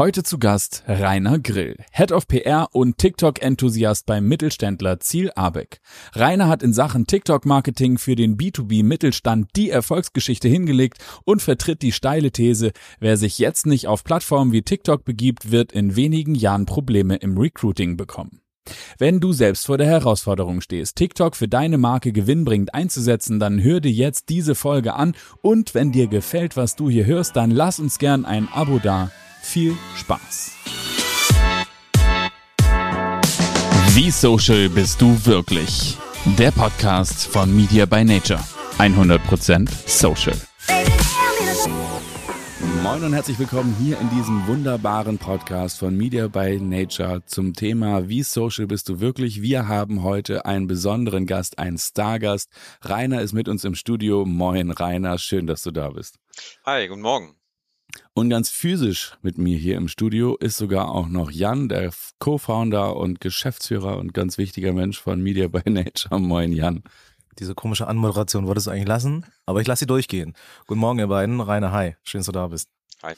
Heute zu Gast Rainer Grill, Head of PR und TikTok-Enthusiast beim Mittelständler Ziel Abeck. Rainer hat in Sachen TikTok-Marketing für den B2B-Mittelstand die Erfolgsgeschichte hingelegt und vertritt die steile These, wer sich jetzt nicht auf Plattformen wie TikTok begibt, wird in wenigen Jahren Probleme im Recruiting bekommen. Wenn du selbst vor der Herausforderung stehst, TikTok für deine Marke gewinnbringend einzusetzen, dann hör dir jetzt diese Folge an und wenn dir gefällt, was du hier hörst, dann lass uns gern ein Abo da viel Spaß! Wie social bist du wirklich? Der Podcast von Media by Nature. 100% social. Moin und herzlich willkommen hier in diesem wunderbaren Podcast von Media by Nature zum Thema Wie social bist du wirklich? Wir haben heute einen besonderen Gast, einen Stargast. Rainer ist mit uns im Studio. Moin Rainer, schön, dass du da bist. Hi, guten Morgen. Und ganz physisch mit mir hier im Studio ist sogar auch noch Jan, der Co-Founder und Geschäftsführer und ganz wichtiger Mensch von Media by Nature. Moin Jan. Diese komische Anmoderation wolltest du eigentlich lassen, aber ich lasse sie durchgehen. Guten Morgen, ihr beiden. Rainer, hi. Schön, dass du da bist. Hi.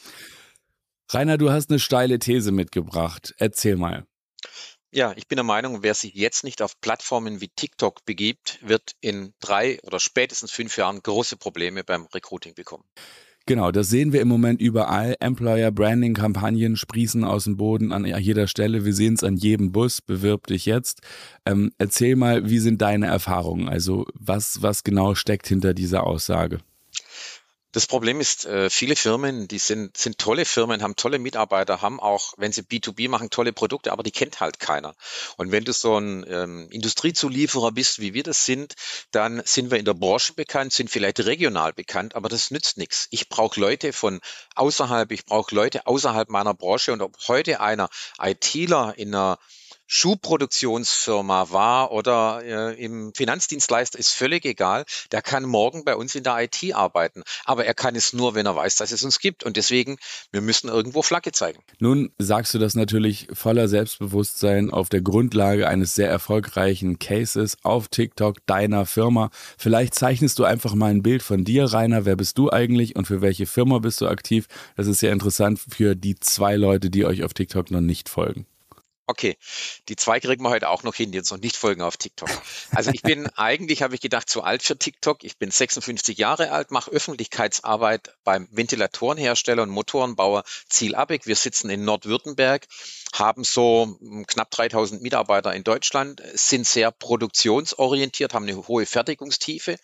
Rainer, du hast eine steile These mitgebracht. Erzähl mal. Ja, ich bin der Meinung, wer sich jetzt nicht auf Plattformen wie TikTok begibt, wird in drei oder spätestens fünf Jahren große Probleme beim Recruiting bekommen. Genau, das sehen wir im Moment überall. Employer Branding Kampagnen sprießen aus dem Boden an jeder Stelle. Wir sehen es an jedem Bus. Bewirb dich jetzt. Ähm, erzähl mal, wie sind deine Erfahrungen? Also was, was genau steckt hinter dieser Aussage? Das Problem ist, äh, viele Firmen, die sind, sind tolle Firmen, haben tolle Mitarbeiter, haben auch, wenn sie B2B machen, tolle Produkte, aber die kennt halt keiner. Und wenn du so ein ähm, Industriezulieferer bist, wie wir das sind, dann sind wir in der Branche bekannt, sind vielleicht regional bekannt, aber das nützt nichts. Ich brauche Leute von außerhalb, ich brauche Leute außerhalb meiner Branche und ob heute einer ITler in einer Schuhproduktionsfirma war oder äh, im Finanzdienstleister, ist völlig egal. Der kann morgen bei uns in der IT arbeiten. Aber er kann es nur, wenn er weiß, dass es uns gibt. Und deswegen, wir müssen irgendwo Flagge zeigen. Nun sagst du das natürlich voller Selbstbewusstsein auf der Grundlage eines sehr erfolgreichen Cases auf TikTok deiner Firma. Vielleicht zeichnest du einfach mal ein Bild von dir, Rainer. Wer bist du eigentlich und für welche Firma bist du aktiv? Das ist sehr interessant für die zwei Leute, die euch auf TikTok noch nicht folgen. Okay, die zwei kriegen wir heute auch noch hin, die uns noch nicht folgen auf TikTok. Also ich bin eigentlich, habe ich gedacht, zu alt für TikTok. Ich bin 56 Jahre alt, mache Öffentlichkeitsarbeit beim Ventilatorenhersteller und Motorenbauer Ziel Abeck. Wir sitzen in Nordwürttemberg haben so hm, knapp 3000 Mitarbeiter in Deutschland, sind sehr produktionsorientiert, haben eine hohe Fertigungstiefe,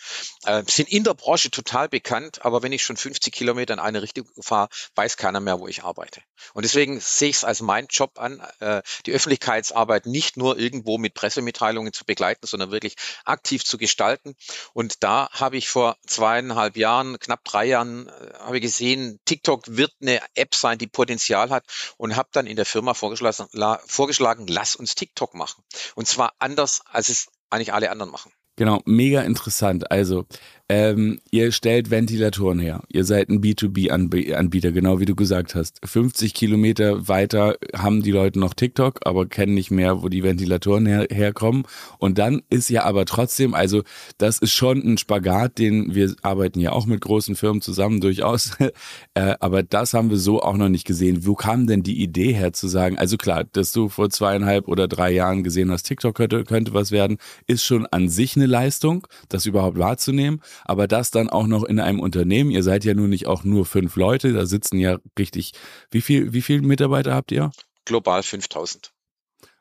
äh, sind in der Branche total bekannt, aber wenn ich schon 50 Kilometer in eine Richtung fahre, weiß keiner mehr, wo ich arbeite. Und deswegen sehe ich es als mein Job an, äh, die Öffentlichkeitsarbeit nicht nur irgendwo mit Pressemitteilungen zu begleiten, sondern wirklich aktiv zu gestalten. Und da habe ich vor zweieinhalb Jahren, knapp drei Jahren, äh, habe gesehen, TikTok wird eine App sein, die Potenzial hat und habe dann in der Firma vorgeschlagen, vorgeschlagen, lass uns TikTok machen. Und zwar anders, als es eigentlich alle anderen machen. Genau, mega interessant. Also, ähm, ihr stellt Ventilatoren her. Ihr seid ein B2B-Anbieter, genau wie du gesagt hast. 50 Kilometer weiter haben die Leute noch TikTok, aber kennen nicht mehr, wo die Ventilatoren her herkommen. Und dann ist ja aber trotzdem, also das ist schon ein Spagat, den wir arbeiten ja auch mit großen Firmen zusammen durchaus. äh, aber das haben wir so auch noch nicht gesehen. Wo kam denn die Idee her zu sagen, also klar, dass du vor zweieinhalb oder drei Jahren gesehen hast, TikTok könnte, könnte was werden, ist schon an sich eine Leistung, das überhaupt wahrzunehmen aber das dann auch noch in einem Unternehmen. Ihr seid ja nun nicht auch nur fünf Leute, da sitzen ja richtig, wie viel, wie viele Mitarbeiter habt ihr? Global 5000.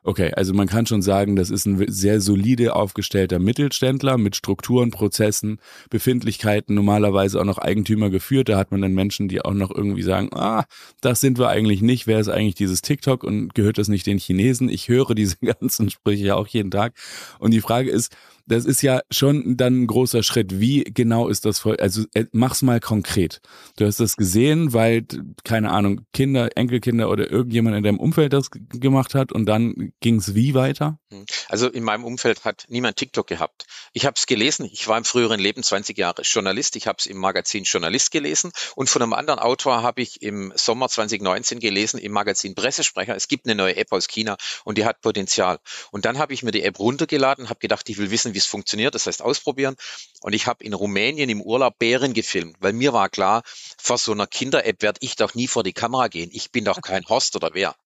Okay, also man kann schon sagen, das ist ein sehr solide aufgestellter Mittelständler mit Strukturen, Prozessen, Befindlichkeiten, normalerweise auch noch Eigentümer geführt. Da hat man dann Menschen, die auch noch irgendwie sagen, ah, das sind wir eigentlich nicht. Wer ist eigentlich dieses TikTok und gehört das nicht den Chinesen? Ich höre diese ganzen Sprüche ja auch jeden Tag. Und die Frage ist, das ist ja schon dann ein großer Schritt. Wie genau ist das? Also äh, mach's mal konkret. Du hast das gesehen, weil, keine Ahnung, Kinder, Enkelkinder oder irgendjemand in deinem Umfeld das gemacht hat und dann ging's wie weiter? Hm. Also in meinem Umfeld hat niemand TikTok gehabt. Ich habe es gelesen, ich war im früheren Leben 20 Jahre Journalist, ich habe es im Magazin Journalist gelesen und von einem anderen Autor habe ich im Sommer 2019 gelesen im Magazin Pressesprecher, es gibt eine neue App aus China und die hat Potenzial. Und dann habe ich mir die App runtergeladen, habe gedacht, ich will wissen, wie es funktioniert, das heißt ausprobieren. Und ich habe in Rumänien im Urlaub Bären gefilmt, weil mir war klar, vor so einer Kinder-App werde ich doch nie vor die Kamera gehen. Ich bin doch kein Horst oder wer.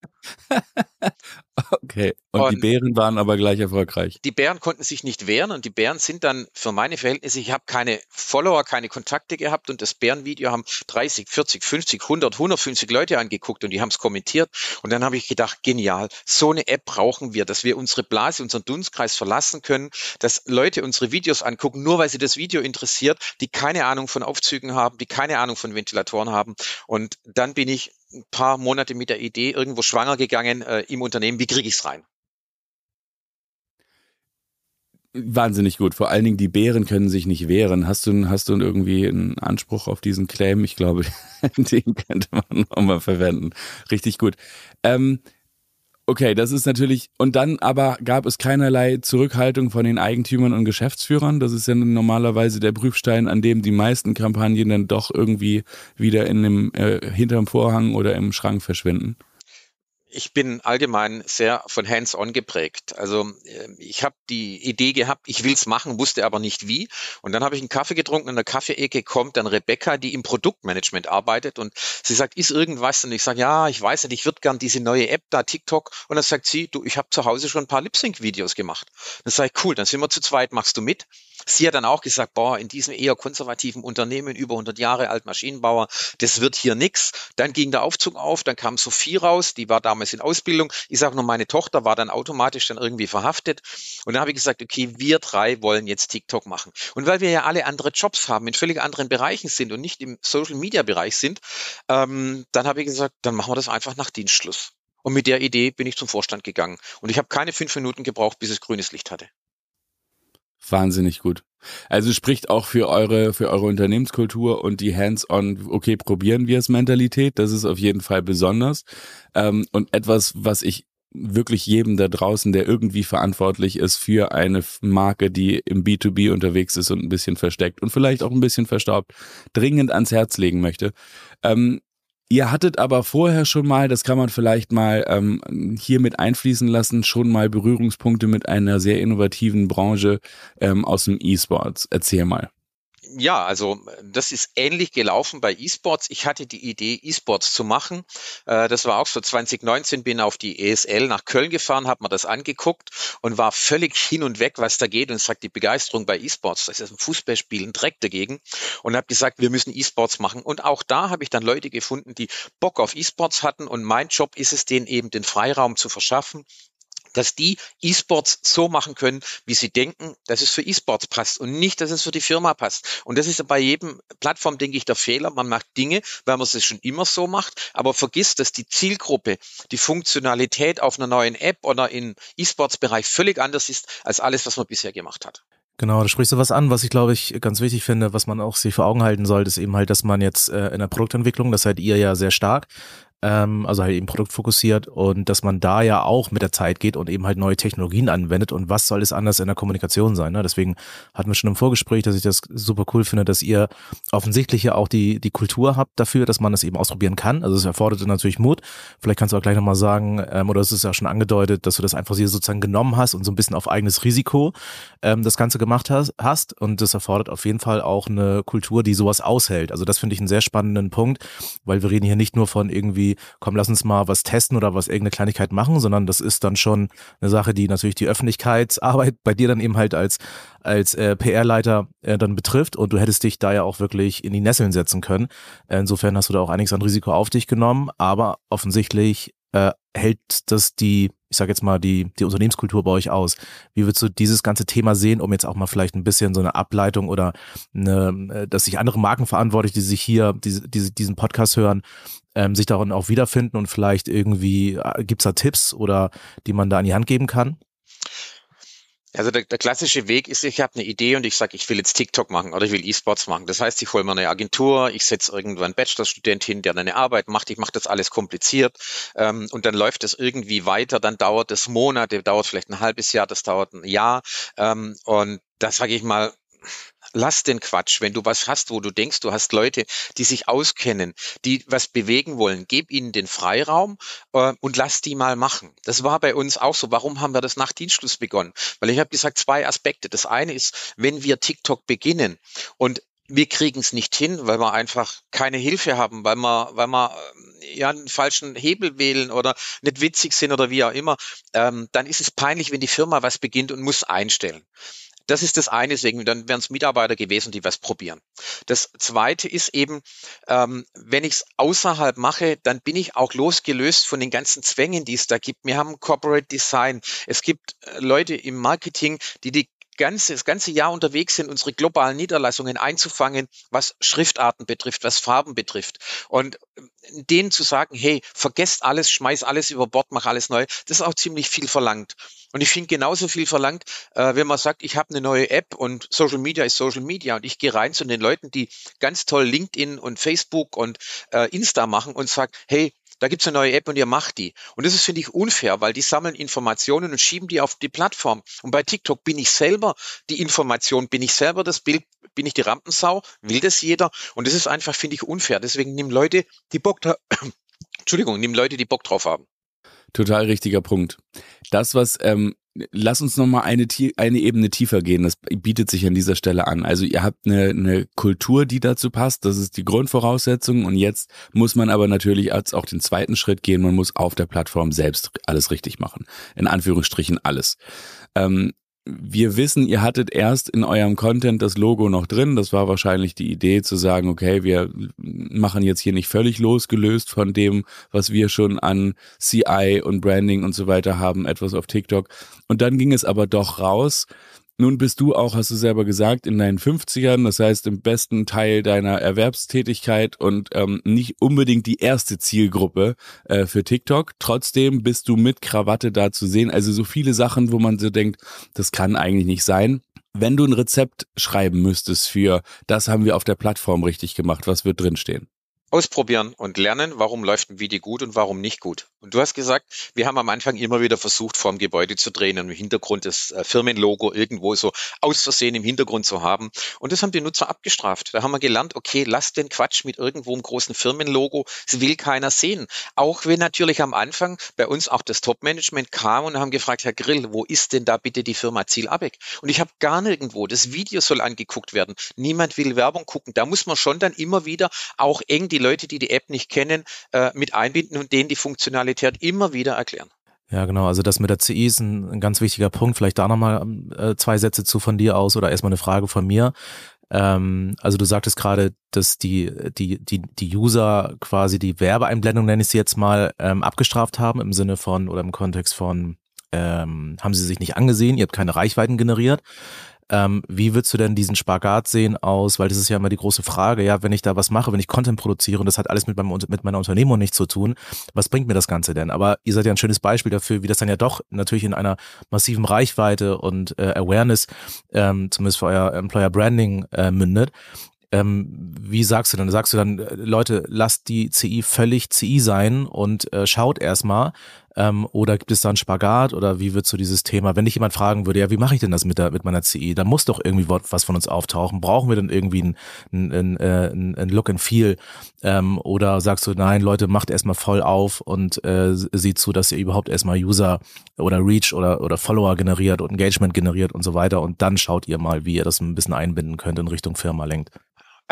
okay. Und, und, die Bären waren aber gleich erfolgreich. Die Bären konnten sich nicht wehren und die Bären sind dann für meine Verhältnisse, ich habe keine Follower, keine Kontakte gehabt und das Bärenvideo haben 30, 40, 50, 100, 150 Leute angeguckt und die haben es kommentiert. Und dann habe ich gedacht, genial, so eine App brauchen wir, dass wir unsere Blase, unseren Dunstkreis verlassen können, dass Leute unsere Videos angucken, nur weil sie das Video interessiert, die keine Ahnung von Aufzügen haben, die keine Ahnung von Ventilatoren haben. Und dann bin ich ein paar Monate mit der Idee irgendwo schwanger gegangen äh, im Unternehmen, wie kriege ich es rein? Wahnsinnig gut. Vor allen Dingen die Bären können sich nicht wehren. Hast du, hast du irgendwie einen Anspruch auf diesen Claim? Ich glaube, den könnte man nochmal verwenden. Richtig gut. Ähm, Okay, das ist natürlich, und dann aber gab es keinerlei Zurückhaltung von den Eigentümern und Geschäftsführern. Das ist ja normalerweise der Prüfstein, an dem die meisten Kampagnen dann doch irgendwie wieder in dem, äh, hinterm Vorhang oder im Schrank verschwinden ich bin allgemein sehr von Hands-on geprägt. Also äh, ich habe die Idee gehabt, ich will's machen, wusste aber nicht wie. Und dann habe ich einen Kaffee getrunken. In der Kaffeeecke kommt dann Rebecca, die im Produktmanagement arbeitet und sie sagt, ist irgendwas? Und ich sage, ja, ich weiß nicht, ich würde gern diese neue App da, TikTok. Und dann sagt sie, du, ich habe zu Hause schon ein paar Lip-Sync-Videos gemacht. Dann sage ich, cool, dann sind wir zu zweit, machst du mit? Sie hat dann auch gesagt, boah, in diesem eher konservativen Unternehmen, über 100 Jahre alt, Maschinenbauer, das wird hier nix. Dann ging der Aufzug auf, dann kam Sophie raus, die war damals in Ausbildung. Ich sage nur, meine Tochter war dann automatisch dann irgendwie verhaftet. Und dann habe ich gesagt, okay, wir drei wollen jetzt TikTok machen. Und weil wir ja alle andere Jobs haben, in völlig anderen Bereichen sind und nicht im Social-Media-Bereich sind, ähm, dann habe ich gesagt, dann machen wir das einfach nach Dienstschluss. Und mit der Idee bin ich zum Vorstand gegangen. Und ich habe keine fünf Minuten gebraucht, bis es grünes Licht hatte. Wahnsinnig gut. Also spricht auch für eure, für eure Unternehmenskultur und die Hands-on, okay, probieren wir es Mentalität. Das ist auf jeden Fall besonders. Ähm, und etwas, was ich wirklich jedem da draußen, der irgendwie verantwortlich ist für eine Marke, die im B2B unterwegs ist und ein bisschen versteckt und vielleicht auch ein bisschen verstaubt, dringend ans Herz legen möchte. Ähm, Ihr hattet aber vorher schon mal, das kann man vielleicht mal ähm, hier mit einfließen lassen, schon mal Berührungspunkte mit einer sehr innovativen Branche ähm, aus dem E-Sports. Erzähl mal ja, also das ist ähnlich gelaufen bei E-Sports. Ich hatte die Idee, E-Sports zu machen. Äh, das war auch so 2019, bin auf die ESL nach Köln gefahren, habe mir das angeguckt und war völlig hin und weg, was da geht und sagt die Begeisterung bei E-Sports. Das ist ein Fußballspiel, ein Dreck dagegen und habe gesagt, wir müssen E-Sports machen. Und auch da habe ich dann Leute gefunden, die Bock auf E-Sports hatten und mein Job ist es, denen eben den Freiraum zu verschaffen, dass die E-Sports so machen können, wie sie denken, dass es für E-Sports passt und nicht, dass es für die Firma passt. Und das ist bei jedem Plattform, denke ich, der Fehler. Man macht Dinge, weil man es schon immer so macht, aber vergisst, dass die Zielgruppe, die Funktionalität auf einer neuen App oder im E-Sports-Bereich völlig anders ist als alles, was man bisher gemacht hat. Genau, da sprichst du was an, was ich glaube ich ganz wichtig finde, was man auch sich vor Augen halten sollte, ist eben halt, dass man jetzt äh, in der Produktentwicklung, das seid ihr ja sehr stark, ähm, also halt eben produktfokussiert und dass man da ja auch mit der Zeit geht und eben halt neue Technologien anwendet und was soll es anders in der Kommunikation sein. Ne? Deswegen hatten wir schon im Vorgespräch, dass ich das super cool finde, dass ihr offensichtlich ja auch die, die Kultur habt dafür, dass man das eben ausprobieren kann. Also es erfordert natürlich Mut. Vielleicht kannst du auch gleich nochmal sagen, ähm, oder es ist ja schon angedeutet, dass du das einfach hier sozusagen genommen hast und so ein bisschen auf eigenes Risiko ähm, das Ganze gemacht hast, hast. Und das erfordert auf jeden Fall auch eine Kultur, die sowas aushält. Also das finde ich einen sehr spannenden Punkt, weil wir reden hier nicht nur von irgendwie komm, lass uns mal was testen oder was irgendeine Kleinigkeit machen, sondern das ist dann schon eine Sache, die natürlich die Öffentlichkeitsarbeit bei dir dann eben halt als, als äh, PR-Leiter äh, dann betrifft und du hättest dich da ja auch wirklich in die Nesseln setzen können. Insofern hast du da auch einiges an Risiko auf dich genommen, aber offensichtlich äh, hält das die, ich sage jetzt mal, die, die Unternehmenskultur bei euch aus? Wie würdest du dieses ganze Thema sehen, um jetzt auch mal vielleicht ein bisschen so eine Ableitung oder eine, äh, dass sich andere Marken verantwortlich, die sich hier diese, diese, diesen Podcast hören, ähm, sich darin auch wiederfinden und vielleicht irgendwie, äh, gibt's da Tipps oder die man da an die Hand geben kann? Also der, der klassische Weg ist, ich habe eine Idee und ich sage, ich will jetzt TikTok machen oder ich will E-Sports machen. Das heißt, ich hole mir eine Agentur, ich setze irgendwo einen Bachelorstudent hin, der eine Arbeit macht, ich mache das alles kompliziert ähm, und dann läuft das irgendwie weiter, dann dauert es Monate, dauert vielleicht ein halbes Jahr, das dauert ein Jahr ähm, und das sage ich mal, lass den Quatsch. Wenn du was hast, wo du denkst, du hast Leute, die sich auskennen, die was bewegen wollen, gib ihnen den Freiraum äh, und lass die mal machen. Das war bei uns auch so. Warum haben wir das nach Dienstschluss begonnen? Weil ich habe gesagt, zwei Aspekte. Das eine ist, wenn wir TikTok beginnen und wir kriegen es nicht hin, weil wir einfach keine Hilfe haben, weil wir, weil wir äh, ja einen falschen Hebel wählen oder nicht witzig sind oder wie auch immer, ähm, dann ist es peinlich, wenn die Firma was beginnt und muss einstellen. Das ist das eine, deswegen dann wären es Mitarbeiter gewesen, die was probieren. Das zweite ist eben, ähm, wenn ich es außerhalb mache, dann bin ich auch losgelöst von den ganzen Zwängen, die es da gibt. Wir haben Corporate Design. Es gibt äh, Leute im Marketing, die die ganze, das ganze Jahr unterwegs sind, unsere globalen Niederlassungen einzufangen, was Schriftarten betrifft, was Farben betrifft. Und äh, denen zu sagen, hey, vergesst alles, schmeiß alles über Bord, mach alles neu, das ist auch ziemlich viel verlangt. Und ich finde genauso viel verlangt, äh, wenn man sagt, ich habe eine neue App und Social Media ist Social Media und ich gehe rein zu den Leuten, die ganz toll LinkedIn und Facebook und äh, Insta machen und sage, hey, da gibt's eine neue App und ihr macht die. Und das ist, finde ich, unfair, weil die sammeln Informationen und schieben die auf die Plattform. Und bei TikTok bin ich selber die Information, bin ich selber das Bild, bin ich die Rampensau, will das jeder. Und das ist einfach, finde ich, unfair. Deswegen nimm Leute, die Bock da, Entschuldigung, nimm Leute, die Bock drauf haben. Total richtiger Punkt. Das, was ähm, lass uns noch mal eine, eine Ebene tiefer gehen. Das bietet sich an dieser Stelle an. Also ihr habt eine, eine Kultur, die dazu passt. Das ist die Grundvoraussetzung. Und jetzt muss man aber natürlich als auch den zweiten Schritt gehen. Man muss auf der Plattform selbst alles richtig machen. In Anführungsstrichen alles. Ähm, wir wissen, ihr hattet erst in eurem Content das Logo noch drin. Das war wahrscheinlich die Idee zu sagen, okay, wir machen jetzt hier nicht völlig losgelöst von dem, was wir schon an CI und Branding und so weiter haben, etwas auf TikTok. Und dann ging es aber doch raus nun bist du auch, hast du selber gesagt, in deinen 50ern, das heißt im besten Teil deiner Erwerbstätigkeit und ähm, nicht unbedingt die erste Zielgruppe äh, für TikTok. Trotzdem bist du mit Krawatte da zu sehen. Also so viele Sachen, wo man so denkt, das kann eigentlich nicht sein. Wenn du ein Rezept schreiben müsstest für, das haben wir auf der Plattform richtig gemacht, was wird drinstehen? Ausprobieren und lernen, warum läuft ein Video gut und warum nicht gut. Und du hast gesagt, wir haben am Anfang immer wieder versucht, vorm Gebäude zu drehen und im Hintergrund das äh, Firmenlogo irgendwo so aus Versehen im Hintergrund zu haben. Und das haben die Nutzer abgestraft. Da haben wir gelernt, okay, lass den Quatsch mit irgendwo einem großen Firmenlogo. Das will keiner sehen. Auch wenn natürlich am Anfang bei uns auch das Top-Management kam und haben gefragt, Herr Grill, wo ist denn da bitte die Firma Ziel Abeck? Und ich habe gar nirgendwo, das Video soll angeguckt werden. Niemand will Werbung gucken. Da muss man schon dann immer wieder auch eng die Leute, die die App nicht kennen, äh, mit einbinden und denen die Funktionalität immer wieder erklären. Ja, genau. Also das mit der CI ist ein, ein ganz wichtiger Punkt. Vielleicht da nochmal äh, zwei Sätze zu von dir aus oder erstmal eine Frage von mir. Ähm, also du sagtest gerade, dass die, die, die, die User quasi die Werbeeinblendung, nenne ich sie jetzt mal, ähm, abgestraft haben im Sinne von oder im Kontext von, ähm, haben sie sich nicht angesehen, ihr habt keine Reichweiten generiert. Ähm, wie würdest du denn diesen Spagat sehen aus? Weil das ist ja immer die große Frage, ja, wenn ich da was mache, wenn ich Content produziere und das hat alles mit, meinem, mit meiner Unternehmung nichts zu tun, was bringt mir das Ganze denn? Aber ihr seid ja ein schönes Beispiel dafür, wie das dann ja doch natürlich in einer massiven Reichweite und äh, Awareness, ähm, zumindest für euer Employer Branding, äh, mündet. Ähm, wie sagst du dann? Sagst du dann, äh, Leute, lasst die CI völlig CI sein und äh, schaut erstmal, ähm, oder gibt es da einen Spagat oder wie wird so dieses Thema, wenn dich jemand fragen würde, ja, wie mache ich denn das mit, der, mit meiner CI? Da muss doch irgendwie was von uns auftauchen. Brauchen wir denn irgendwie ein, ein, ein, äh, ein Look and Feel? Ähm, oder sagst du, nein, Leute, macht erstmal voll auf und äh, sieht zu, dass ihr überhaupt erstmal User oder Reach oder, oder Follower generiert und Engagement generiert und so weiter und dann schaut ihr mal, wie ihr das ein bisschen einbinden könnt in Richtung Firma lenkt.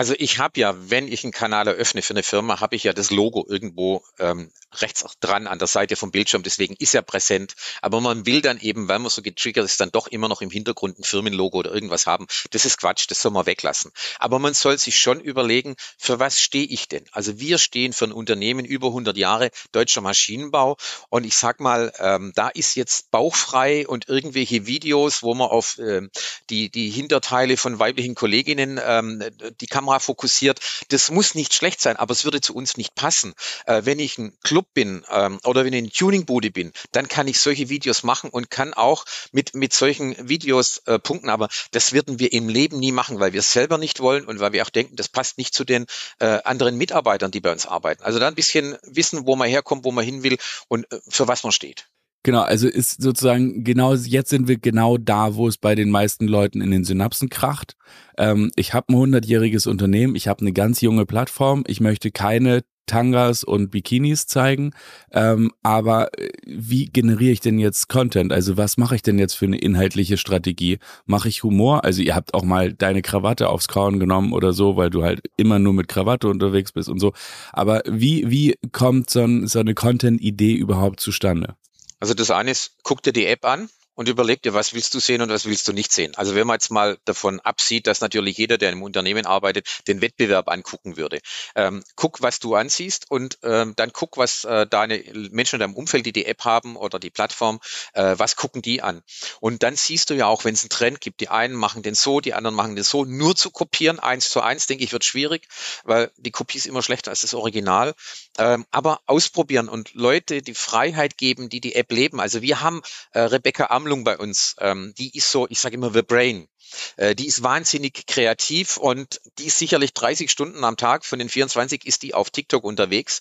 Also ich habe ja, wenn ich einen Kanal eröffne für eine Firma, habe ich ja das Logo irgendwo ähm, rechts dran an der Seite vom Bildschirm. Deswegen ist er präsent. Aber man will dann eben, weil man so getriggert ist, dann doch immer noch im Hintergrund ein Firmenlogo oder irgendwas haben. Das ist Quatsch, das soll man weglassen. Aber man soll sich schon überlegen, für was stehe ich denn? Also wir stehen für ein Unternehmen über 100 Jahre deutscher Maschinenbau. Und ich sag mal, ähm, da ist jetzt bauchfrei und irgendwelche Videos, wo man auf ähm, die, die Hinterteile von weiblichen Kolleginnen ähm, die Kamera Kamera fokussiert. Das muss nicht schlecht sein, aber es würde zu uns nicht passen. Äh, wenn ich ein Club bin ähm, oder wenn ich eine Tuningbude bin, dann kann ich solche Videos machen und kann auch mit, mit solchen Videos äh, punkten. Aber das würden wir im Leben nie machen, weil wir es selber nicht wollen und weil wir auch denken, das passt nicht zu den äh, anderen Mitarbeitern, die bei uns arbeiten. Also da ein bisschen wissen, wo man herkommt, wo man hin will und äh, für was man steht. Genau, also ist sozusagen genau jetzt sind wir genau da, wo es bei den meisten Leuten in den Synapsen kracht. Ähm, ich habe ein hundertjähriges Unternehmen, ich habe eine ganz junge Plattform, ich möchte keine Tangas und Bikinis zeigen. Ähm, aber äh, wie generiere ich denn jetzt Content? Also was mache ich denn jetzt für eine inhaltliche Strategie? Mache ich Humor? Also ihr habt auch mal deine Krawatte aufs Kauen genommen oder so, weil du halt immer nur mit Krawatte unterwegs bist und so. Aber wie, wie kommt so, ein, so eine Content-Idee überhaupt zustande? Also das eine ist, guck dir die App an und überleg dir, was willst du sehen und was willst du nicht sehen. Also wenn man jetzt mal davon absieht, dass natürlich jeder, der im Unternehmen arbeitet, den Wettbewerb angucken würde. Ähm, guck, was du ansiehst und ähm, dann guck, was äh, deine Menschen in deinem Umfeld, die die App haben oder die Plattform, äh, was gucken die an. Und dann siehst du ja auch, wenn es einen Trend gibt, die einen machen den so, die anderen machen den so, nur zu kopieren, eins zu eins, denke ich, wird schwierig, weil die Kopie ist immer schlechter als das Original. Ähm, aber ausprobieren und Leute die Freiheit geben, die die App leben. Also wir haben äh, Rebecca Aml Sammlung bei uns, ähm, die ist so, ich sage immer The Brain. Äh, die ist wahnsinnig kreativ und die ist sicherlich 30 Stunden am Tag von den 24 ist die auf TikTok unterwegs,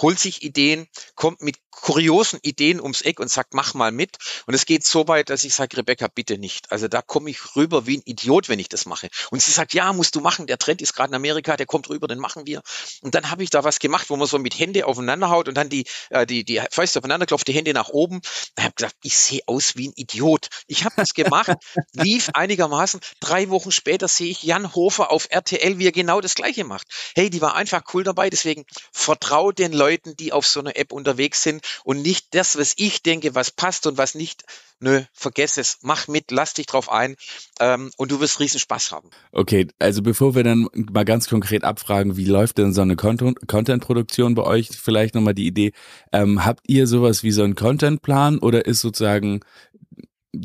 holt sich Ideen, kommt mit kuriosen Ideen ums Eck und sagt, mach mal mit. Und es geht so weit, dass ich sage, Rebecca, bitte nicht. Also da komme ich rüber wie ein Idiot, wenn ich das mache. Und sie sagt, ja, musst du machen. Der Trend ist gerade in Amerika, der kommt rüber, den machen wir. Und dann habe ich da was gemacht, wo man so mit Hände aufeinander haut und dann die, äh, die, die Fäuste aufeinander klopft, die Hände nach oben. Da habe gesagt, ich sehe aus wie ein Idiot. Ich habe das gemacht, lief einigermaßen. Drei Wochen später sehe ich Jan Hofer auf RTL, wie er genau das Gleiche macht. Hey, die war einfach cool dabei. Deswegen vertraue den Leuten, die auf so einer App unterwegs sind und nicht das, was ich denke, was passt und was nicht. Nö, vergess es, mach mit, lass dich drauf ein ähm, und du wirst riesen Spaß haben. Okay, also bevor wir dann mal ganz konkret abfragen, wie läuft denn so eine Content-Produktion bei euch, vielleicht nochmal die Idee, ähm, habt ihr sowas wie so einen Content-Plan oder ist sozusagen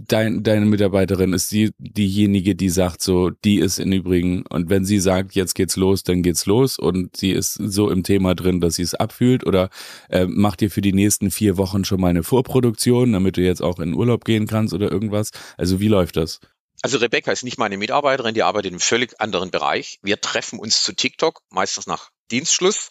dein, deine Mitarbeiterin ist die, diejenige, die sagt so, die ist im Übrigen, und wenn sie sagt, jetzt geht's los, dann geht's los und sie ist so im Thema drin, dass sie es abfühlt oder äh, macht ihr für die nächsten vier Wochen schon mal eine Vorproduktion, damit du jetzt auch in Urlaub gehen kannst oder irgendwas? Also wie läuft das? Also Rebecca ist nicht meine Mitarbeiterin, die arbeitet in einem völlig anderen Bereich. Wir treffen uns zu TikTok, meistens nach Dienstschluss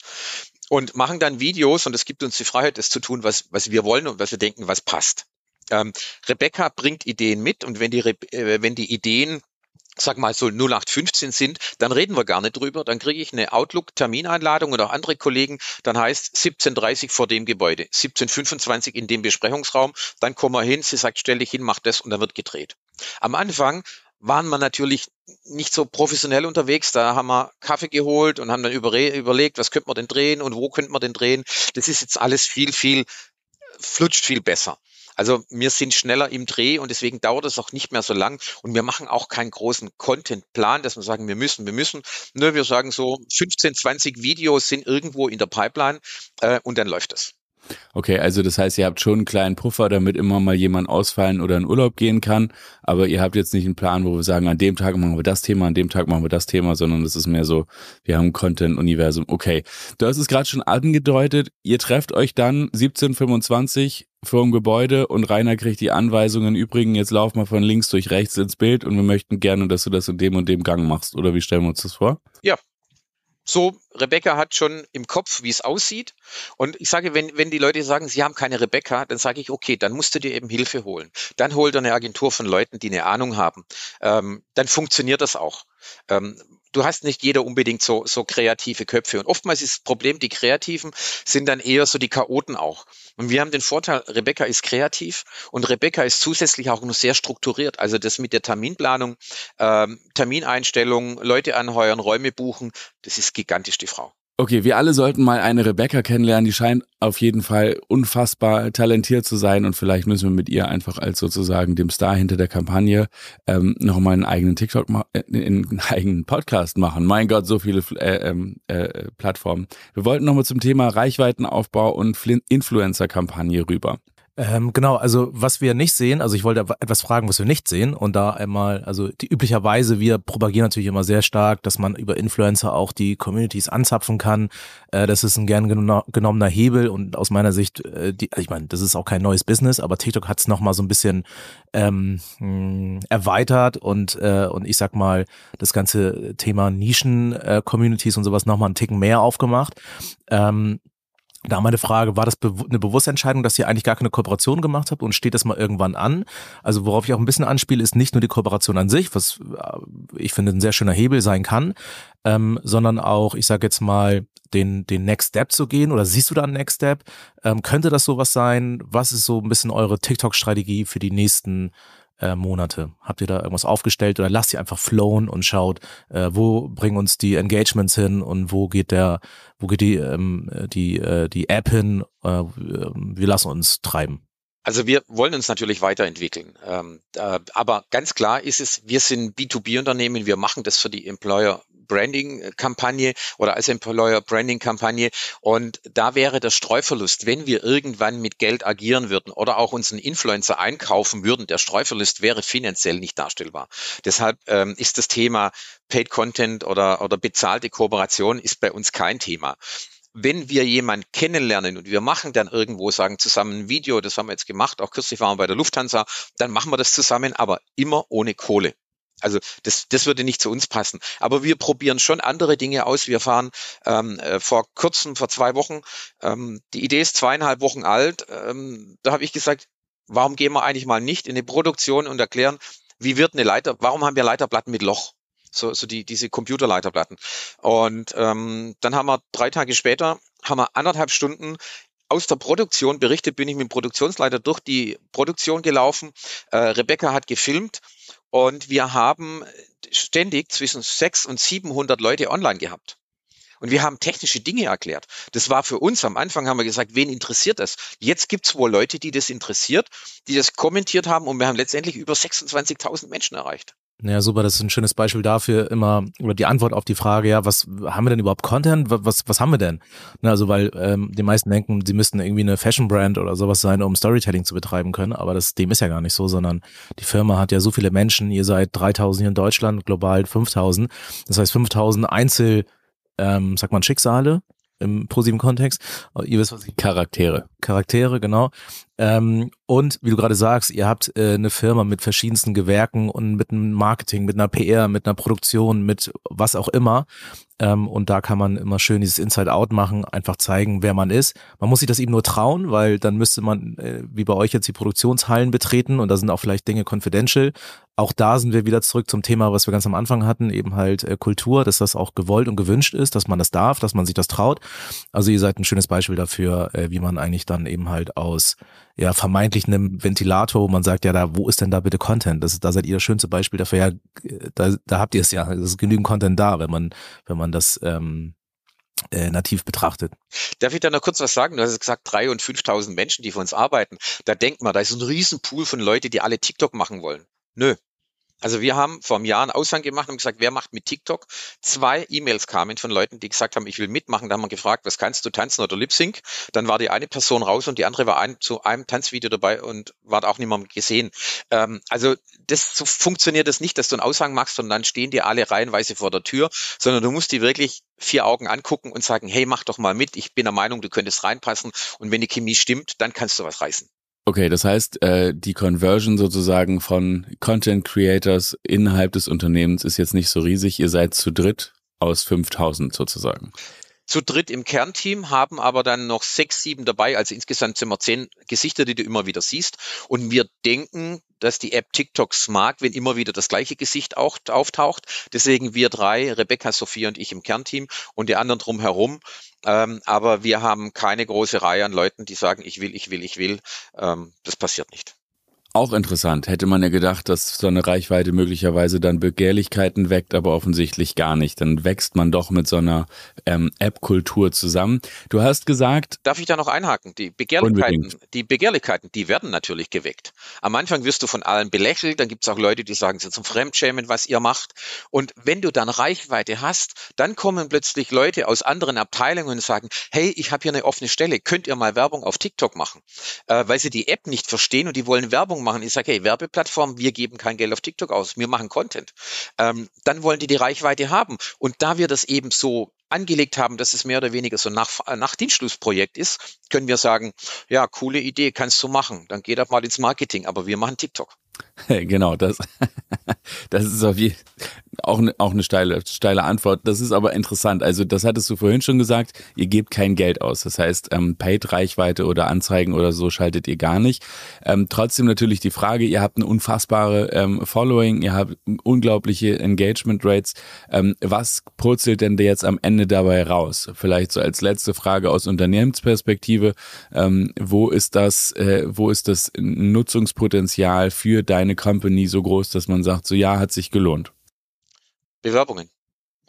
und machen dann Videos und es gibt uns die Freiheit, das zu tun, was, was wir wollen und was wir denken, was passt. Ähm, Rebecca bringt Ideen mit und wenn die, äh, wenn die Ideen sag mal so 0815 sind, dann reden wir gar nicht drüber. Dann kriege ich eine Outlook-Termineinladung oder andere Kollegen, dann heißt 17.30 vor dem Gebäude, 17.25 in dem Besprechungsraum, dann kommen wir hin, sie sagt, stell dich hin, mach das und dann wird gedreht. Am Anfang waren wir natürlich nicht so professionell unterwegs. Da haben wir Kaffee geholt und haben dann überlegt, was könnte man denn drehen und wo könnte man denn drehen. Das ist jetzt alles viel, viel, flutscht viel besser. Also wir sind schneller im Dreh und deswegen dauert es auch nicht mehr so lang. Und wir machen auch keinen großen Content-Plan, dass wir sagen, wir müssen, wir müssen. Nur wir sagen so, 15, 20 Videos sind irgendwo in der Pipeline äh, und dann läuft es. Okay, also das heißt, ihr habt schon einen kleinen Puffer, damit immer mal jemand ausfallen oder in Urlaub gehen kann, aber ihr habt jetzt nicht einen Plan, wo wir sagen, an dem Tag machen wir das Thema, an dem Tag machen wir das Thema, sondern es ist mehr so, wir haben Content-Universum. Okay, du hast es gerade schon angedeutet, ihr trefft euch dann 1725 vor dem Gebäude und Rainer kriegt die Anweisungen, übrigens, jetzt lauf mal von links durch rechts ins Bild und wir möchten gerne, dass du das in dem und dem Gang machst. Oder wie stellen wir uns das vor? Ja, so, Rebecca hat schon im Kopf, wie es aussieht. Und ich sage, wenn, wenn die Leute sagen, sie haben keine Rebecca, dann sage ich, okay, dann musst du dir eben Hilfe holen. Dann hol dir eine Agentur von Leuten, die eine Ahnung haben. Ähm, dann funktioniert das auch. Ähm, du hast nicht jeder unbedingt so, so kreative Köpfe. Und oftmals ist das Problem, die Kreativen sind dann eher so die Chaoten auch. Und wir haben den Vorteil, Rebecca ist kreativ und Rebecca ist zusätzlich auch noch sehr strukturiert. Also das mit der Terminplanung, ähm, Termineinstellung, Leute anheuern, Räume buchen, das ist gigantisch, die Frau. Okay, wir alle sollten mal eine Rebecca kennenlernen. Die scheint auf jeden Fall unfassbar talentiert zu sein und vielleicht müssen wir mit ihr einfach als sozusagen dem Star hinter der Kampagne ähm, nochmal einen eigenen TikTok, äh, einen eigenen Podcast machen. Mein Gott, so viele äh, ähm, äh, Plattformen. Wir wollten nochmal zum Thema Reichweitenaufbau und Influencer-Kampagne rüber. Ähm, genau, also was wir nicht sehen, also ich wollte etwas fragen, was wir nicht sehen und da einmal, also die, üblicherweise, wir propagieren natürlich immer sehr stark, dass man über Influencer auch die Communities anzapfen kann. Äh, das ist ein gern genommener Hebel und aus meiner Sicht, äh, die, ich meine, das ist auch kein neues Business, aber TikTok hat es nochmal so ein bisschen ähm, mh, erweitert und, äh, und ich sag mal, das ganze Thema Nischen-Communities äh, und sowas nochmal einen Ticken mehr aufgemacht. Ähm, Da meine Frage, war das eine bewusste Entscheidung, dass ihr eigentlich gar keine Kooperation gemacht habt und steht das mal irgendwann an? Also worauf ich auch ein bisschen anspiele, ist nicht nur die Kooperation an sich, was äh, ich finde ein sehr schöner Hebel sein kann, ähm, sondern auch, ich sage jetzt mal, den, den Next Step zu gehen oder siehst du da einen Next Step? Ähm, könnte das sowas sein? Was ist so ein bisschen eure TikTok-Strategie für die nächsten äh, Monate? Habt ihr da irgendwas aufgestellt oder lasst ihr einfach flown und schaut, äh, wo bringen uns die Engagements hin und wo geht der, wo geht die, ähm, die, äh, die App hin? Äh, wir lassen uns treiben. Also wir wollen uns natürlich weiterentwickeln. Ähm, äh, aber ganz klar ist es, wir sind B2B-Unternehmen, wir machen das für die Employer Branding-Kampagne oder als Employer Branding-Kampagne. Und da wäre der Streuverlust, wenn wir irgendwann mit Geld agieren würden oder auch unseren Influencer einkaufen würden, der Streuverlust wäre finanziell nicht darstellbar. Deshalb ähm, ist das Thema Paid Content oder, oder bezahlte Kooperation ist bei uns kein Thema wenn wir jemanden kennenlernen und wir machen dann irgendwo, sagen zusammen ein Video, das haben wir jetzt gemacht, auch kürzlich waren wir bei der Lufthansa, dann machen wir das zusammen, aber immer ohne Kohle. Also das, das würde nicht zu uns passen. Aber wir probieren schon andere Dinge aus. Wir fahren ähm, äh, vor kurzem, vor zwei Wochen, ähm, die Idee ist zweieinhalb Wochen alt. Ähm, da habe ich gesagt, warum gehen wir eigentlich mal nicht in eine Produktion und erklären, wie wird eine Leiter, warum haben wir Leiterplatten mit Loch? So, so die, diese Computerleiterplatten. Und ähm, dann haben wir drei Tage später, haben wir anderthalb Stunden aus der Produktion berichtet, bin ich mit dem Produktionsleiter durch die Produktion gelaufen. Äh, Rebecca hat gefilmt und wir haben ständig zwischen 600 und 700 Leute online gehabt. Und wir haben technische Dinge erklärt. Das war für uns am Anfang, haben wir gesagt, wen interessiert das? Jetzt gibt es wohl Leute, die das interessiert, die das kommentiert haben und wir haben letztendlich über 26.000 Menschen erreicht. Ja, super, das ist ein schönes Beispiel dafür immer, oder die Antwort auf die Frage, ja, was haben wir denn überhaupt Content? Was, was haben wir denn? Ne, also, weil ähm, die meisten denken, sie müssten irgendwie eine Fashion-Brand oder sowas sein, um Storytelling zu betreiben können, aber das dem ist ja gar nicht so, sondern die Firma hat ja so viele Menschen, ihr seid 3000 hier in Deutschland, global 5000, das heißt 5000 Einzel, ähm, sagt man Schicksale, im positiven Kontext. Ihr wisst, was ich. Charaktere. Charaktere, genau. Ähm, und wie du gerade sagst, ihr habt äh, eine Firma mit verschiedensten Gewerken und mit einem Marketing, mit einer PR, mit einer Produktion, mit was auch immer. Ähm, und da kann man immer schön dieses Inside-Out machen, einfach zeigen, wer man ist. Man muss sich das eben nur trauen, weil dann müsste man, äh, wie bei euch jetzt, die Produktionshallen betreten und da sind auch vielleicht Dinge confidential. Auch da sind wir wieder zurück zum Thema, was wir ganz am Anfang hatten, eben halt äh, Kultur, dass das auch gewollt und gewünscht ist, dass man das darf, dass man sich das traut. Also ihr seid ein schönes Beispiel dafür, äh, wie man eigentlich dann eben halt aus ja vermeintlich einem Ventilator, wo man sagt, ja, da, wo ist denn da bitte Content? Das, da seid ihr das schönste Beispiel dafür, ja, da, da habt ihr es ja, es ist genügend Content da, wenn man, wenn man das ähm, äh, nativ betrachtet. Darf ich da noch kurz was sagen? Du hast gesagt, drei und 5.000 Menschen, die für uns arbeiten. Da denkt man, da ist ein Riesenpool von Leuten, die alle TikTok machen wollen. Nö, also wir haben vor einem Jahr einen Aushang gemacht und gesagt, wer macht mit TikTok? Zwei E-Mails kamen von Leuten, die gesagt haben, ich will mitmachen. Da haben wir gefragt, was kannst du tanzen oder Lip Sync? Dann war die eine Person raus und die andere war ein, zu einem Tanzvideo dabei und war auch mehr gesehen. Ähm, also das so funktioniert das nicht, dass du einen Aushang machst und dann stehen die alle reihenweise vor der Tür, sondern du musst die wirklich vier Augen angucken und sagen, hey, mach doch mal mit. Ich bin der Meinung, du könntest reinpassen und wenn die Chemie stimmt, dann kannst du was reißen. Okay, das heißt, äh, die Conversion sozusagen von Content Creators innerhalb des Unternehmens ist jetzt nicht so riesig. Ihr seid zu dritt aus 5000 sozusagen zu dritt im Kernteam, haben aber dann noch sechs, sieben dabei. Also insgesamt sind wir zehn Gesichter, die du immer wieder siehst. Und wir denken, dass die App TikToks mag, wenn immer wieder das gleiche Gesicht auch auftaucht. Deswegen wir drei, Rebecca, Sophie und ich im Kernteam und die anderen drumherum. Ähm, aber wir haben keine große Reihe an Leuten, die sagen, ich will, ich will, ich will. Ähm, das passiert nicht. Auch interessant. Hätte man ja gedacht, dass so eine Reichweite möglicherweise dann Begehrlichkeiten weckt, aber offensichtlich gar nicht. Dann wächst man doch mit so einer ähm, App-Kultur zusammen. Du hast gesagt. Darf ich da noch einhaken? Die Begehrlichkeiten, unbedingt. die Begehrlichkeiten, die werden natürlich geweckt. Am Anfang wirst du von allen belächelt, dann gibt es auch Leute, die sagen, sie zum Fremdschämen, was ihr macht. Und wenn du dann Reichweite hast, dann kommen plötzlich Leute aus anderen Abteilungen und sagen, hey, ich habe hier eine offene Stelle, könnt ihr mal Werbung auf TikTok machen? Äh, weil sie die App nicht verstehen und die wollen Werbung Werbung machen. Ich sage, hey, Werbeplattform, wir geben kein Geld auf TikTok aus, wir machen Content. Ähm, dann wollen die die Reichweite haben. Und da wir das eben so angelegt haben, dass es mehr oder weniger so nach, nach Dienstschlussprojekt ist, können wir sagen, ja, coole Idee, kannst du machen. Dann geh doch mal ins Marketing, aber wir machen TikTok. Genau, das, das ist auf jeden auch, ne, auch eine steile, steile Antwort. Das ist aber interessant. Also das hattest du vorhin schon gesagt, ihr gebt kein Geld aus. Das heißt, ähm, Paid-Reichweite oder Anzeigen oder so schaltet ihr gar nicht. Ähm, trotzdem natürlich die Frage, ihr habt eine unfassbare ähm, Following, ihr habt unglaubliche Engagement-Rates. Ähm, was purzelt denn jetzt am Ende dabei raus? Vielleicht so als letzte Frage aus Unternehmensperspektive. Ähm, wo ist das, äh, wo ist das Nutzungspotenzial für deine Company so groß, dass man sagt, so ja, hat sich gelohnt? Bewerbungen.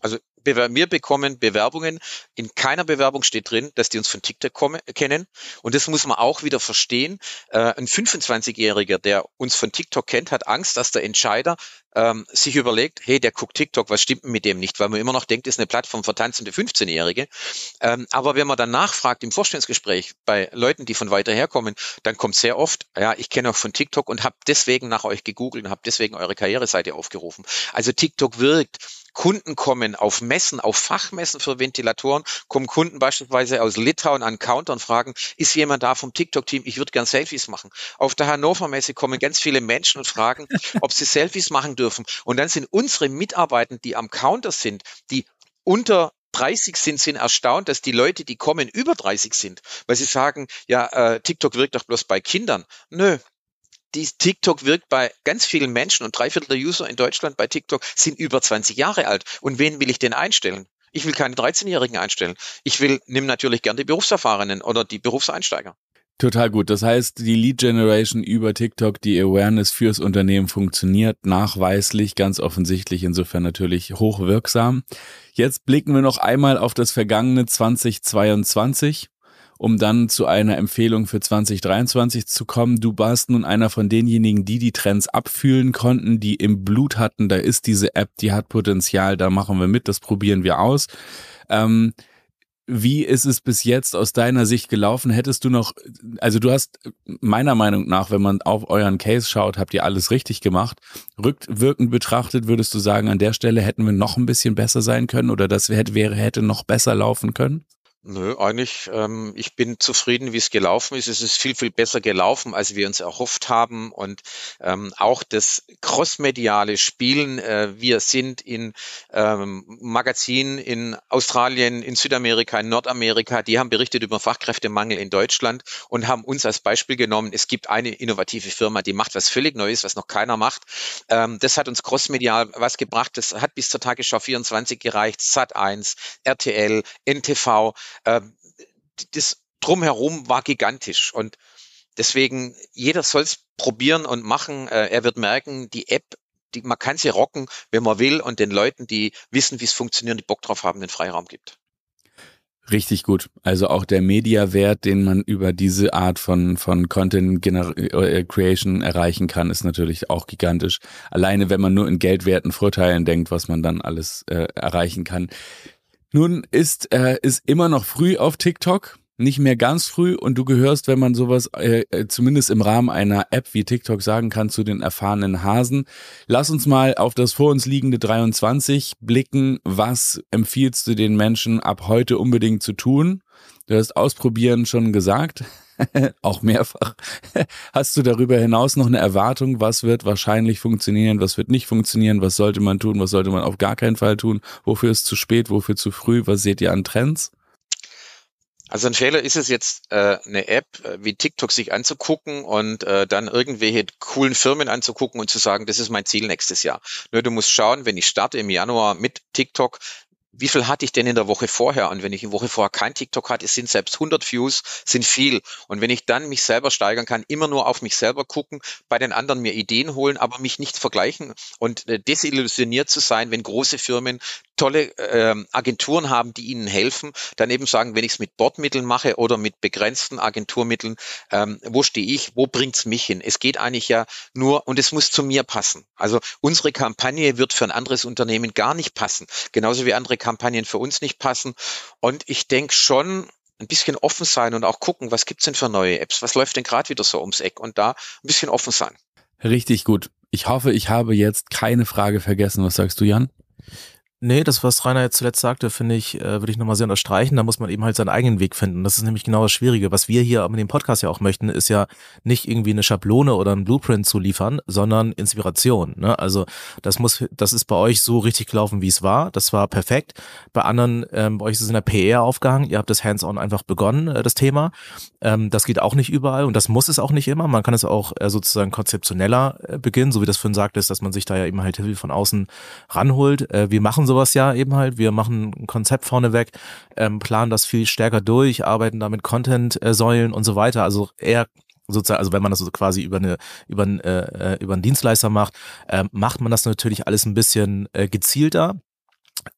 Also wir bekommen Bewerbungen. In keiner Bewerbung steht drin, dass die uns von TikTok kommen, kennen. Und das muss man auch wieder verstehen. Äh, ein 25-Jähriger, der uns von TikTok kennt, hat Angst, dass der Entscheider ähm, sich überlegt, hey, der guckt TikTok, was stimmt mit dem nicht? Weil man immer noch denkt, das ist eine Plattform für tanzende 15-Jährige. Ähm, aber wenn man dann nachfragt im Vorstellungsgespräch bei Leuten, die von weiter herkommen, dann kommt sehr oft, ja, ich kenne auch von TikTok und habe deswegen nach euch gegoogelt und habe deswegen eure Karriereseite aufgerufen. Also TikTok wirkt. Kunden kommen auf Messen, auf Fachmessen für Ventilatoren, kommen Kunden beispielsweise aus Litauen an Counter und fragen, ist jemand da vom TikTok-Team? Ich würde gern Selfies machen. Auf der Hannover Messe kommen ganz viele Menschen und fragen, ob sie Selfies machen dürfen. Und dann sind unsere Mitarbeiter, die am Counter sind, die unter 30 sind, sind erstaunt, dass die Leute, die kommen, über 30 sind, weil sie sagen, ja, äh, TikTok wirkt doch bloß bei Kindern. Nö, die TikTok wirkt bei ganz vielen Menschen und drei Viertel der User in Deutschland bei TikTok sind über 20 Jahre alt. Und wen will ich denn einstellen? Ich will keine 13-Jährigen einstellen. Ich will, nimm natürlich gern die Berufserfahrenen oder die Berufseinsteiger. Total gut. Das heißt, die Lead Generation über TikTok, die Awareness fürs Unternehmen funktioniert nachweislich, ganz offensichtlich, insofern natürlich hochwirksam. Jetzt blicken wir noch einmal auf das vergangene 2022 um dann zu einer Empfehlung für 2023 zu kommen. Du warst nun einer von denjenigen, die die Trends abfühlen konnten, die im Blut hatten. Da ist diese App, die hat Potenzial, da machen wir mit, das probieren wir aus. Ähm, wie ist es bis jetzt aus deiner Sicht gelaufen? Hättest du noch, also du hast meiner Meinung nach, wenn man auf euren Case schaut, habt ihr alles richtig gemacht. Rückwirkend betrachtet würdest du sagen, an der Stelle hätten wir noch ein bisschen besser sein können oder das wäre, hätte noch besser laufen können? Nö, eigentlich, ähm, ich bin zufrieden, wie es gelaufen ist. Es ist viel, viel besser gelaufen, als wir uns erhofft haben. Und ähm, auch das crossmediale Spielen. Äh, wir sind in ähm, Magazinen in Australien, in Südamerika, in Nordamerika. Die haben berichtet über Fachkräftemangel in Deutschland und haben uns als Beispiel genommen. Es gibt eine innovative Firma, die macht was völlig Neues, was noch keiner macht. Ähm, das hat uns crossmedial was gebracht. Das hat bis zur Tagesschau 24 gereicht, Sat1, RTL, NTV. Ähm, das drumherum war gigantisch und deswegen jeder soll es probieren und machen. Äh, er wird merken, die App, die, man kann sie rocken, wenn man will und den Leuten, die wissen, wie es funktioniert, die Bock drauf haben, den Freiraum gibt. Richtig gut. Also auch der Mediawert, den man über diese Art von, von Content äh, Creation erreichen kann, ist natürlich auch gigantisch. Alleine, wenn man nur in geldwerten Vorteilen denkt, was man dann alles äh, erreichen kann. Nun ist äh, ist immer noch früh auf TikTok, nicht mehr ganz früh und du gehörst, wenn man sowas äh, äh, zumindest im Rahmen einer App wie TikTok sagen kann, zu den erfahrenen Hasen. Lass uns mal auf das vor uns liegende 23 blicken. Was empfiehlst du den Menschen ab heute unbedingt zu tun? Du hast ausprobieren schon gesagt. auch mehrfach. Hast du darüber hinaus noch eine Erwartung, was wird wahrscheinlich funktionieren, was wird nicht funktionieren, was sollte man tun, was sollte man auf gar keinen Fall tun, wofür ist zu spät, wofür zu früh, was seht ihr an Trends? Also ein Fehler ist es jetzt, äh, eine App äh, wie TikTok sich anzugucken und äh, dann irgendwelche coolen Firmen anzugucken und zu sagen, das ist mein Ziel nächstes Jahr. Nur du musst schauen, wenn ich starte im Januar mit TikTok, wie viel hatte ich denn in der Woche vorher? Und wenn ich in Woche vorher kein TikTok hatte, sind selbst 100 Views, sind viel. Und wenn ich dann mich selber steigern kann, immer nur auf mich selber gucken, bei den anderen mir Ideen holen, aber mich nicht vergleichen und äh, desillusioniert zu sein, wenn große Firmen tolle äh, Agenturen haben, die ihnen helfen, dann eben sagen, wenn ich es mit Bordmitteln mache oder mit begrenzten Agenturmitteln, ähm, wo stehe ich, wo bringt's mich hin? Es geht eigentlich ja nur, und es muss zu mir passen. Also unsere Kampagne wird für ein anderes Unternehmen gar nicht passen, genauso wie andere Kampagnen für uns nicht passen. Und ich denke schon, ein bisschen offen sein und auch gucken, was gibt's denn für neue Apps, was läuft denn gerade wieder so ums Eck und da ein bisschen offen sein. Richtig gut. Ich hoffe, ich habe jetzt keine Frage vergessen. Was sagst du, Jan? Nee, das, was Rainer jetzt zuletzt sagte, finde ich, äh, würde ich nochmal sehr unterstreichen. Da muss man eben halt seinen eigenen Weg finden. Das ist nämlich genau das Schwierige. Was wir hier mit dem Podcast ja auch möchten, ist ja nicht irgendwie eine Schablone oder ein Blueprint zu liefern, sondern Inspiration. Ne? Also das muss, das ist bei euch so richtig gelaufen, wie es war. Das war perfekt. Bei anderen, ähm, bei euch ist es in der PR aufgehangen. Ihr habt das Hands-on einfach begonnen, äh, das Thema. Ähm, das geht auch nicht überall und das muss es auch nicht immer. Man kann es auch äh, sozusagen konzeptioneller äh, beginnen, so wie das vorhin sagt, ist, dass man sich da ja eben halt Hilfe von außen ranholt. Äh, wir machen sowas ja eben halt. Wir machen ein Konzept vorneweg, ähm, planen das viel stärker durch, arbeiten da mit Content-Säulen und so weiter. Also eher sozusagen, also wenn man das so quasi über eine über einen, äh, über einen Dienstleister macht, äh, macht man das natürlich alles ein bisschen äh, gezielter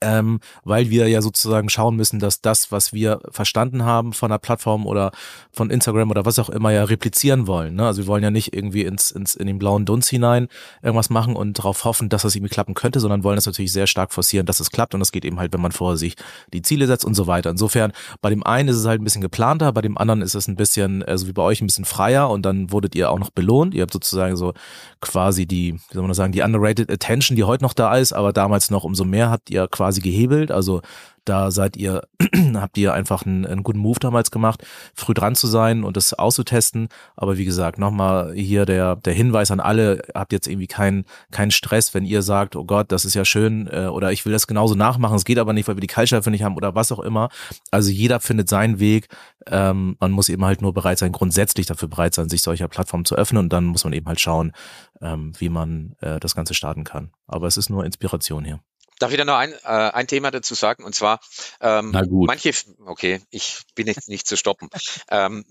ähm, weil wir ja sozusagen schauen müssen, dass das, was wir verstanden haben von der Plattform oder von Instagram oder was auch immer, ja replizieren wollen. Ne? Also wir wollen ja nicht irgendwie ins, ins in den blauen Dunst hinein irgendwas machen und darauf hoffen, dass das irgendwie klappen könnte, sondern wollen das natürlich sehr stark forcieren, dass es klappt und das geht eben halt, wenn man vorher sich die Ziele setzt und so weiter. Insofern, bei dem einen ist es halt ein bisschen geplanter, bei dem anderen ist es ein bisschen, also wie bei euch, ein bisschen freier und dann wurdet ihr auch noch belohnt. Ihr habt sozusagen so quasi die, wie soll man das sagen, die underrated attention, die heute noch da ist, aber damals noch umso mehr habt ihr quasi gehebelt. Also da seid ihr, habt ihr einfach einen, einen, guten Move damals gemacht, früh dran zu sein und das auszutesten. Aber wie gesagt, nochmal hier der, der Hinweis an alle, habt jetzt irgendwie keinen keinen Stress, wenn ihr sagt, oh Gott, das ist ja schön äh, oder ich will das genauso nachmachen, es geht aber nicht, weil wir die Kaltschärfe nicht haben oder was auch immer. Also jeder findet seinen Weg. Ähm, man muss eben halt nur bereit sein, grundsätzlich dafür bereit sein, sich solcher Plattformen zu öffnen und dann muss man eben halt schauen, ähm, wie man äh, das Ganze starten kann. Aber es ist nur Inspiration hier. Darf ich da noch ein, äh, ein Thema dazu sagen? Und zwar, ähm, manche, okay, ich bin jetzt nicht zu stoppen. ähm,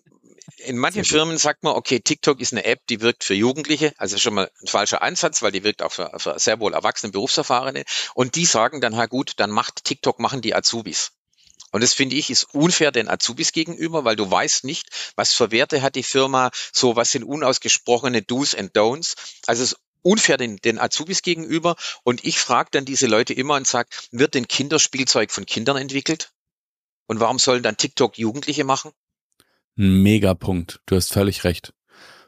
in manchen Firmen sagt man, okay, TikTok ist eine App, die wirkt für Jugendliche, also schon mal ein falscher Ansatz, weil die wirkt auch für, für sehr wohl erwachsene Berufserfahrene. Und die sagen dann, ha gut, dann macht TikTok, machen die Azubis. Und das finde ich ist unfair den Azubis gegenüber, weil du weißt nicht, was für Werte hat die Firma, so was sind unausgesprochene Do's and Don'ts. Also es unfair den, den Azubis gegenüber. Und ich frage dann diese Leute immer und sage, wird denn Kinderspielzeug von Kindern entwickelt? Und warum sollen dann TikTok Jugendliche machen? Megapunkt. Du hast völlig recht.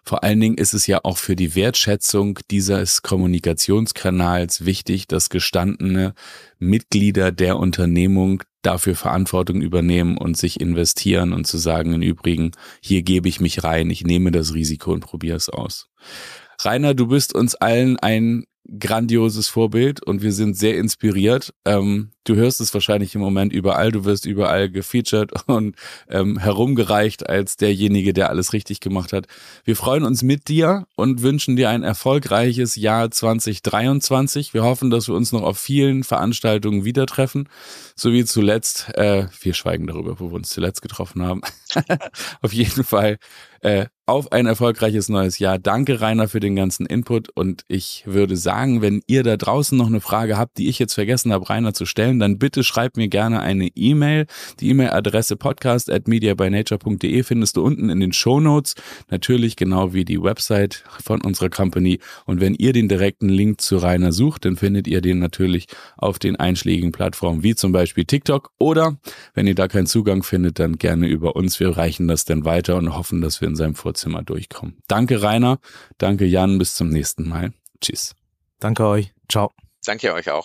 Vor allen Dingen ist es ja auch für die Wertschätzung dieses Kommunikationskanals wichtig, dass gestandene Mitglieder der Unternehmung dafür Verantwortung übernehmen und sich investieren und zu sagen, im Übrigen, hier gebe ich mich rein, ich nehme das Risiko und probiere es aus. Rainer, du bist uns allen ein grandioses Vorbild und wir sind sehr inspiriert. Ähm, du hörst es wahrscheinlich im Moment überall, du wirst überall gefeatured und ähm, herumgereicht als derjenige, der alles richtig gemacht hat. Wir freuen uns mit dir und wünschen dir ein erfolgreiches Jahr 2023. Wir hoffen, dass wir uns noch auf vielen Veranstaltungen wieder treffen, so wie zuletzt. Äh, wir schweigen darüber, wo wir uns zuletzt getroffen haben. auf jeden Fall äh, auf ein erfolgreiches neues Jahr. Danke, Rainer, für den ganzen Input. Und ich würde sagen, wenn ihr da draußen noch eine Frage habt, die ich jetzt vergessen habe, Rainer zu stellen, dann bitte schreibt mir gerne eine E-Mail. Die E-Mail-Adresse podcast at mediabynature.de findest du unten in den Show Notes. Natürlich genau wie die Website von unserer Company. Und wenn ihr den direkten Link zu Rainer sucht, dann findet ihr den natürlich auf den einschlägigen Plattformen wie zum Beispiel TikTok. Oder wenn ihr da keinen Zugang findet, dann gerne über uns. Wir reichen das dann weiter und hoffen, dass wir in seinem Vorzimmer durchkommen. Danke Rainer, danke Jan, bis zum nächsten Mal. Tschüss. Danke euch. Ciao. Danke euch auch.